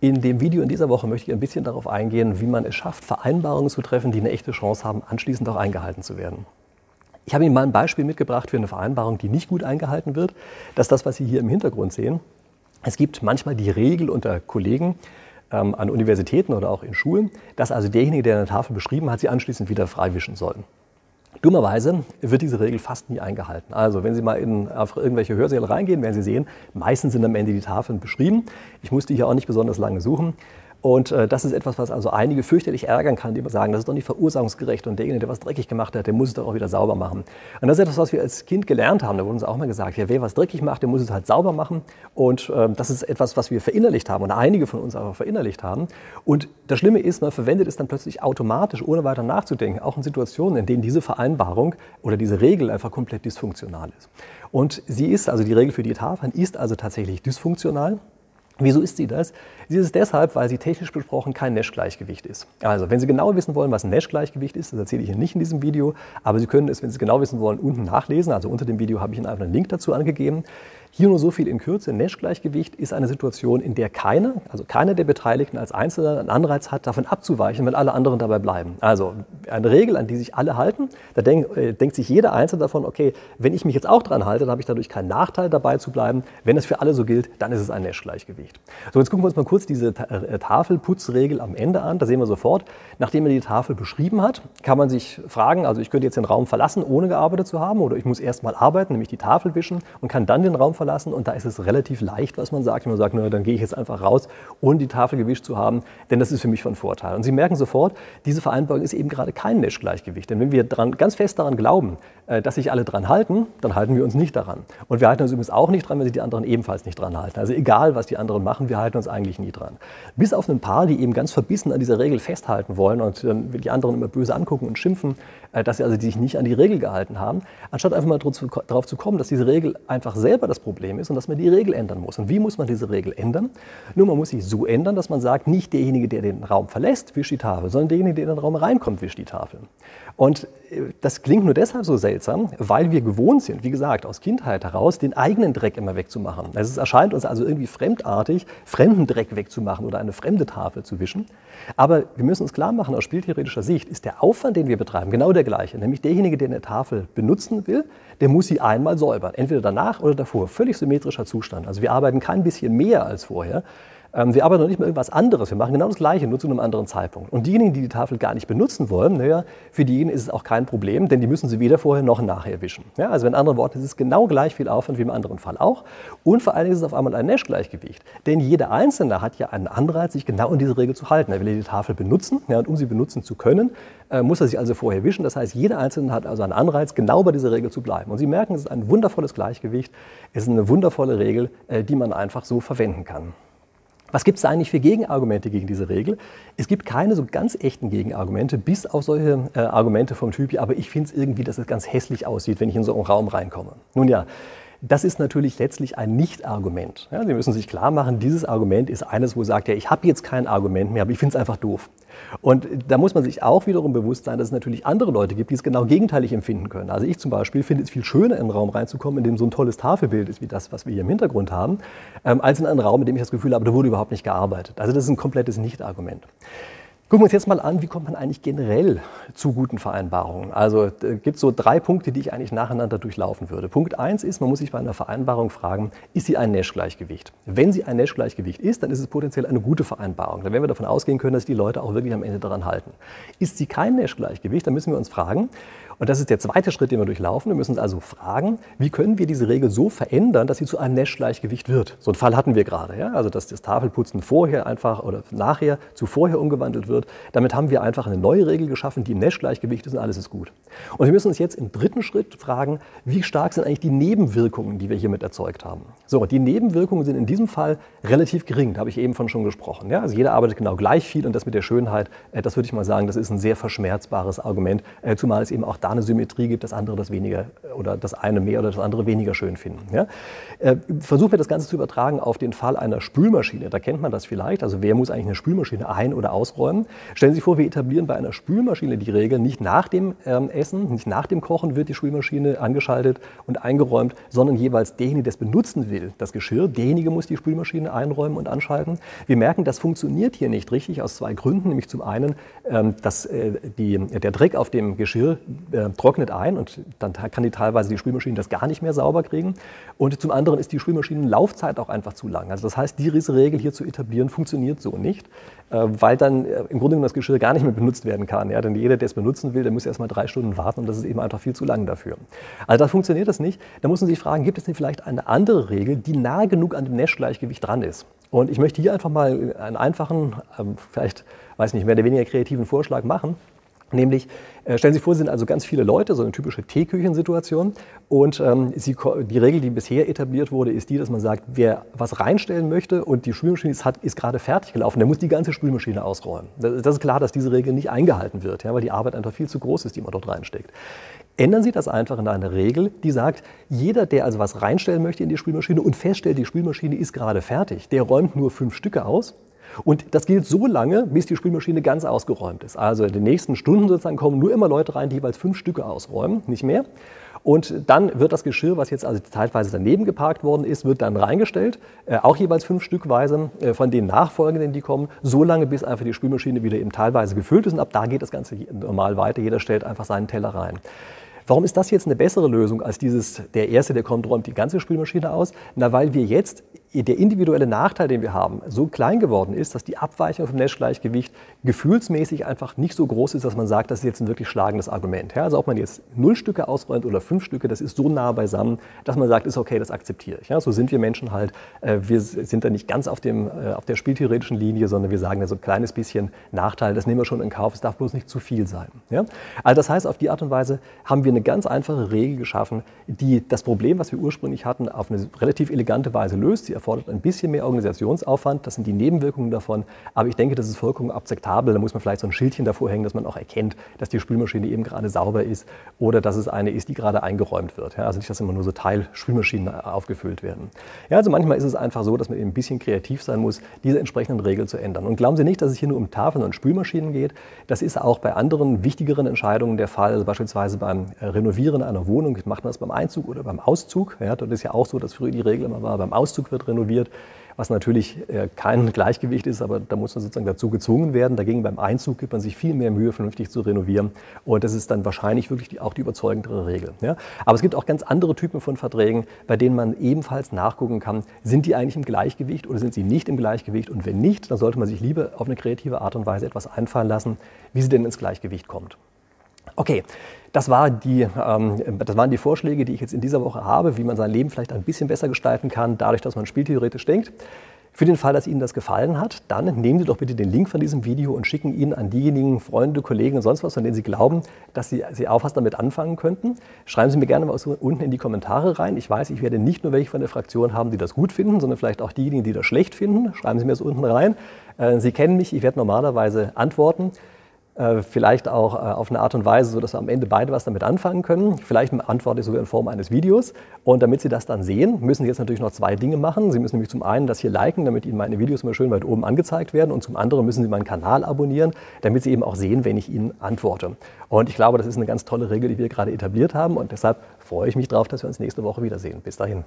In dem Video in dieser Woche möchte ich ein bisschen darauf eingehen, wie man es schafft, Vereinbarungen zu treffen, die eine echte Chance haben, anschließend auch eingehalten zu werden. Ich habe Ihnen mal ein Beispiel mitgebracht für eine Vereinbarung, die nicht gut eingehalten wird. Das ist das, was Sie hier im Hintergrund sehen. Es gibt manchmal die Regel unter Kollegen ähm, an Universitäten oder auch in Schulen, dass also derjenige, der eine Tafel beschrieben hat, sie anschließend wieder freiwischen soll. Dummerweise wird diese Regel fast nie eingehalten. Also wenn Sie mal in, auf irgendwelche Hörsäle reingehen, werden Sie sehen, meistens sind am Ende die Tafeln beschrieben. Ich musste hier auch nicht besonders lange suchen. Und äh, das ist etwas, was also einige fürchterlich ärgern kann, die immer sagen, das ist doch nicht verursachungsgerecht und derjenige, der was dreckig gemacht hat, der muss es doch auch wieder sauber machen. Und das ist etwas, was wir als Kind gelernt haben. Da wurde uns auch mal gesagt, ja, wer was dreckig macht, der muss es halt sauber machen. Und äh, das ist etwas, was wir verinnerlicht haben und einige von uns auch verinnerlicht haben. Und das Schlimme ist, man verwendet es dann plötzlich automatisch, ohne weiter nachzudenken, auch in Situationen, in denen diese Vereinbarung oder diese Regel einfach komplett dysfunktional ist. Und sie ist, also die Regel für die Tafeln, ist also tatsächlich dysfunktional. Wieso ist sie das? Sie ist es deshalb, weil sie technisch besprochen kein Nash-Gleichgewicht ist. Also, wenn Sie genau wissen wollen, was ein Nash-Gleichgewicht ist, das erzähle ich Ihnen nicht in diesem Video, aber Sie können es, wenn Sie genau wissen wollen, unten nachlesen. Also unter dem Video habe ich Ihnen einfach einen Link dazu angegeben. Hier nur so viel in Kürze. Nash-Gleichgewicht ist eine Situation, in der keiner, also keiner der Beteiligten als Einzelner einen Anreiz hat, davon abzuweichen, wenn alle anderen dabei bleiben. Also eine Regel, an die sich alle halten. Da denk, äh, denkt sich jeder Einzelne davon, okay, wenn ich mich jetzt auch dran halte, dann habe ich dadurch keinen Nachteil dabei zu bleiben. Wenn es für alle so gilt, dann ist es ein Nash-Gleichgewicht. So, jetzt gucken wir uns mal kurz diese äh, Tafelputzregel am Ende an. Da sehen wir sofort, nachdem er die Tafel beschrieben hat, kann man sich fragen, also ich könnte jetzt den Raum verlassen, ohne gearbeitet zu haben, oder ich muss erst mal arbeiten, nämlich die Tafel wischen und kann dann den Raum verlassen und da ist es relativ leicht, was man sagt. Man sagt, na, dann gehe ich jetzt einfach raus, ohne die Tafel gewischt zu haben, denn das ist für mich von Vorteil. Und Sie merken sofort, diese Vereinbarung ist eben gerade kein Nash-Gleichgewicht. Denn wenn wir dran, ganz fest daran glauben, dass sich alle dran halten, dann halten wir uns nicht daran. Und wir halten uns übrigens auch nicht dran, wenn sich die anderen ebenfalls nicht dran halten. Also egal, was die anderen machen, wir halten uns eigentlich nie dran. Bis auf ein paar, die eben ganz verbissen an dieser Regel festhalten wollen und dann die anderen immer böse angucken und schimpfen, äh, dass sie also sich nicht an die Regel gehalten haben, anstatt einfach mal darauf zu kommen, dass diese Regel einfach selber das Problem ist und dass man die Regel ändern muss. Und wie muss man diese Regel ändern? Nur man muss sich so ändern, dass man sagt, nicht derjenige, der den Raum verlässt, wischt die Tafel, sondern derjenige, der in den Raum reinkommt, wischt die Tafel. Und äh, das klingt nur deshalb so seltsam, weil wir gewohnt sind, wie gesagt, aus Kindheit heraus, den eigenen Dreck immer wegzumachen. Also es erscheint uns also irgendwie fremdartig, fremden Dreck wegzumachen oder eine fremde Tafel zu wischen. Aber wir müssen uns klar machen, aus spieltheoretischer Sicht ist der Aufwand, den wir betreiben, genau der gleiche. Nämlich derjenige, der eine Tafel benutzen will, der muss sie einmal säubern. Entweder danach oder davor. Völlig symmetrischer Zustand. Also wir arbeiten kein bisschen mehr als vorher. Ähm, wir arbeiten noch nicht mal irgendwas anderes. Wir machen genau das Gleiche, nur zu einem anderen Zeitpunkt. Und diejenigen, die die Tafel gar nicht benutzen wollen, naja, für diejenigen ist es auch kein Problem, denn die müssen sie weder vorher noch nachher wischen. Ja, also in anderen Worten, es ist genau gleich viel Aufwand wie im anderen Fall auch. Und vor allen Dingen ist es auf einmal ein Nash-Gleichgewicht. Denn jeder Einzelne hat ja einen Anreiz, sich genau an diese Regel zu halten. Er will die Tafel benutzen. Ja, und um sie benutzen zu können, äh, muss er sich also vorher wischen. Das heißt, jeder Einzelne hat also einen Anreiz, genau bei dieser Regel zu bleiben. Und Sie merken, es ist ein wundervolles Gleichgewicht. Es ist eine wundervolle Regel, äh, die man einfach so verwenden kann. Was gibt es eigentlich für Gegenargumente gegen diese Regel? Es gibt keine so ganz echten Gegenargumente, bis auf solche äh, Argumente vom Typ, aber ich finde es irgendwie, dass es ganz hässlich aussieht, wenn ich in so einen Raum reinkomme. Nun ja, das ist natürlich letztlich ein Nicht-Argument. Ja, Sie müssen sich klar machen, dieses Argument ist eines, wo sagt, ja, ich habe jetzt kein Argument mehr, aber ich finde es einfach doof. Und da muss man sich auch wiederum bewusst sein, dass es natürlich andere Leute gibt, die es genau gegenteilig empfinden können. Also ich zum Beispiel finde es viel schöner, in einen Raum reinzukommen, in dem so ein tolles Tafelbild ist, wie das, was wir hier im Hintergrund haben, ähm, als in einen Raum, in dem ich das Gefühl habe, da wurde überhaupt nicht gearbeitet. Also das ist ein komplettes Nicht-Argument. Gucken wir uns jetzt mal an, wie kommt man eigentlich generell zu guten Vereinbarungen. Also es gibt so drei Punkte, die ich eigentlich nacheinander durchlaufen würde. Punkt eins ist, man muss sich bei einer Vereinbarung fragen, ist sie ein Nash-Gleichgewicht? Wenn sie ein Nash-Gleichgewicht ist, dann ist es potenziell eine gute Vereinbarung. Dann werden wir davon ausgehen können, dass die Leute auch wirklich am Ende daran halten. Ist sie kein Nash-Gleichgewicht, dann müssen wir uns fragen, und das ist der zweite Schritt, den wir durchlaufen. Wir müssen uns also fragen, wie können wir diese Regel so verändern, dass sie zu einem Nash-Gleichgewicht wird. So einen Fall hatten wir gerade. Ja? Also, dass das Tafelputzen vorher einfach oder nachher zu vorher umgewandelt wird. Damit haben wir einfach eine neue Regel geschaffen, die im Nash-Gleichgewicht ist und alles ist gut. Und wir müssen uns jetzt im dritten Schritt fragen, wie stark sind eigentlich die Nebenwirkungen, die wir hiermit erzeugt haben. So, die Nebenwirkungen sind in diesem Fall relativ gering. Da habe ich eben von schon gesprochen. Ja? Also, jeder arbeitet genau gleich viel und das mit der Schönheit, äh, das würde ich mal sagen, das ist ein sehr verschmerzbares Argument, äh, zumal es eben auch da eine Symmetrie gibt, das andere das weniger oder das eine mehr oder das andere weniger schön finden. Ja? Äh, versuchen wir das Ganze zu übertragen auf den Fall einer Spülmaschine. Da kennt man das vielleicht. Also wer muss eigentlich eine Spülmaschine ein- oder ausräumen? Stellen Sie sich vor, wir etablieren bei einer Spülmaschine die Regel, nicht nach dem ähm, Essen, nicht nach dem Kochen wird die Spülmaschine angeschaltet und eingeräumt, sondern jeweils derjenige, der es benutzen will, das Geschirr, derjenige muss die Spülmaschine einräumen und anschalten. Wir merken, das funktioniert hier nicht richtig aus zwei Gründen, nämlich zum einen, ähm, dass äh, die, der Dreck auf dem Geschirr äh, trocknet ein und dann kann die teilweise die Spülmaschine das gar nicht mehr sauber kriegen. Und zum anderen ist die Spülmaschinenlaufzeit auch einfach zu lang. Also das heißt, diese Regel hier zu etablieren funktioniert so nicht, äh, weil dann äh, im Grunde genommen das Geschirr gar nicht mehr benutzt werden kann. Ja? Denn jeder, der es benutzen will, der muss erst mal drei Stunden warten und das ist eben einfach viel zu lang dafür. Also da funktioniert das nicht. Da muss man sich fragen, gibt es denn vielleicht eine andere Regel, die nah genug an dem Nash-Gleichgewicht dran ist? Und ich möchte hier einfach mal einen einfachen, ähm, vielleicht, weiß nicht, mehr oder weniger kreativen Vorschlag machen. Nämlich, äh, stellen Sie sich vor, Sie sind also ganz viele Leute, so eine typische Teeküchensituation. Und ähm, Sie, die Regel, die bisher etabliert wurde, ist die, dass man sagt, wer was reinstellen möchte und die Spülmaschine ist, hat, ist gerade fertig gelaufen, der muss die ganze Spülmaschine ausräumen. Das, das ist klar, dass diese Regel nicht eingehalten wird, ja, weil die Arbeit einfach viel zu groß ist, die man dort reinsteckt. Ändern Sie das einfach in eine Regel, die sagt, jeder, der also was reinstellen möchte in die Spülmaschine und feststellt, die Spülmaschine ist gerade fertig, der räumt nur fünf Stücke aus und das gilt so lange, bis die Spülmaschine ganz ausgeräumt ist. Also in den nächsten Stunden sozusagen kommen nur immer Leute rein, die jeweils fünf Stücke ausräumen, nicht mehr. Und dann wird das Geschirr, was jetzt also zeitweise daneben geparkt worden ist, wird dann reingestellt, äh, auch jeweils fünf Stückweise äh, von den nachfolgenden, die kommen, so lange, bis einfach die Spülmaschine wieder eben teilweise gefüllt ist. Und ab da geht das Ganze normal weiter. Jeder stellt einfach seinen Teller rein. Warum ist das jetzt eine bessere Lösung als dieses, der Erste, der kommt, räumt die ganze Spülmaschine aus? Na, weil wir jetzt der individuelle Nachteil, den wir haben, so klein geworden ist, dass die Abweichung vom Nash-Gleichgewicht gefühlsmäßig einfach nicht so groß ist, dass man sagt, das ist jetzt ein wirklich schlagendes Argument. Ja, also ob man jetzt null Stücke ausräumt oder fünf Stücke, das ist so nah beisammen, dass man sagt, ist okay, das akzeptiere ich. Ja, so sind wir Menschen halt. Äh, wir sind da nicht ganz auf, dem, äh, auf der spieltheoretischen Linie, sondern wir sagen, so ein kleines bisschen Nachteil, das nehmen wir schon in Kauf, es darf bloß nicht zu viel sein. Ja? Also das heißt, auf die Art und Weise haben wir eine ganz einfache Regel geschaffen, die das Problem, was wir ursprünglich hatten, auf eine relativ elegante Weise löst. Sie erfordert ein bisschen mehr Organisationsaufwand, das sind die Nebenwirkungen davon, aber ich denke, das ist vollkommen akzeptabel. Da muss man vielleicht so ein Schildchen davor hängen, dass man auch erkennt, dass die Spülmaschine eben gerade sauber ist oder dass es eine ist, die gerade eingeräumt wird. Ja, also nicht, dass immer nur so Teilspülmaschinen aufgefüllt werden. Ja, also manchmal ist es einfach so, dass man eben ein bisschen kreativ sein muss, diese entsprechenden Regeln zu ändern. Und glauben Sie nicht, dass es hier nur um Tafeln und Spülmaschinen geht. Das ist auch bei anderen wichtigeren Entscheidungen der Fall, also beispielsweise beim äh, Renovieren einer Wohnung. Macht man das beim Einzug oder beim Auszug? Ja, dort ist ja auch so, dass früher die Regel immer war, beim Auszug wird renoviert was natürlich äh, kein Gleichgewicht ist, aber da muss man sozusagen dazu gezwungen werden. Dagegen beim Einzug gibt man sich viel mehr Mühe, vernünftig zu renovieren. Und das ist dann wahrscheinlich wirklich auch die überzeugendere Regel. Aber es gibt auch ganz andere Typen von Verträgen, bei denen man ebenfalls nachgucken kann, sind die eigentlich im Gleichgewicht oder sind sie nicht im Gleichgewicht? Und wenn nicht, dann sollte man sich lieber auf eine kreative Art und Weise etwas einfallen lassen, wie sie denn ins Gleichgewicht kommt. Okay, das, war die, ähm, das waren die Vorschläge, die ich jetzt in dieser Woche habe, wie man sein Leben vielleicht ein bisschen besser gestalten kann, dadurch, dass man spieltheoretisch denkt. Für den Fall, dass Ihnen das gefallen hat, dann nehmen Sie doch bitte den Link von diesem Video und schicken ihn an diejenigen Freunde, Kollegen und sonst was, von denen Sie glauben, dass Sie, Sie auch was damit anfangen könnten. Schreiben Sie mir gerne was unten in die Kommentare rein. Ich weiß, ich werde nicht nur welche von der Fraktion haben, die das gut finden, sondern vielleicht auch diejenigen, die das schlecht finden. Schreiben Sie mir das unten rein. Äh, Sie kennen mich, ich werde normalerweise antworten. Äh, vielleicht auch äh, auf eine Art und Weise, sodass wir am Ende beide was damit anfangen können. Vielleicht antworte ich sogar in Form eines Videos. Und damit Sie das dann sehen, müssen Sie jetzt natürlich noch zwei Dinge machen. Sie müssen nämlich zum einen das hier liken, damit Ihnen meine Videos immer schön weit oben angezeigt werden. Und zum anderen müssen Sie meinen Kanal abonnieren, damit Sie eben auch sehen, wenn ich Ihnen antworte. Und ich glaube, das ist eine ganz tolle Regel, die wir gerade etabliert haben. Und deshalb freue ich mich darauf, dass wir uns nächste Woche wiedersehen. Bis dahin.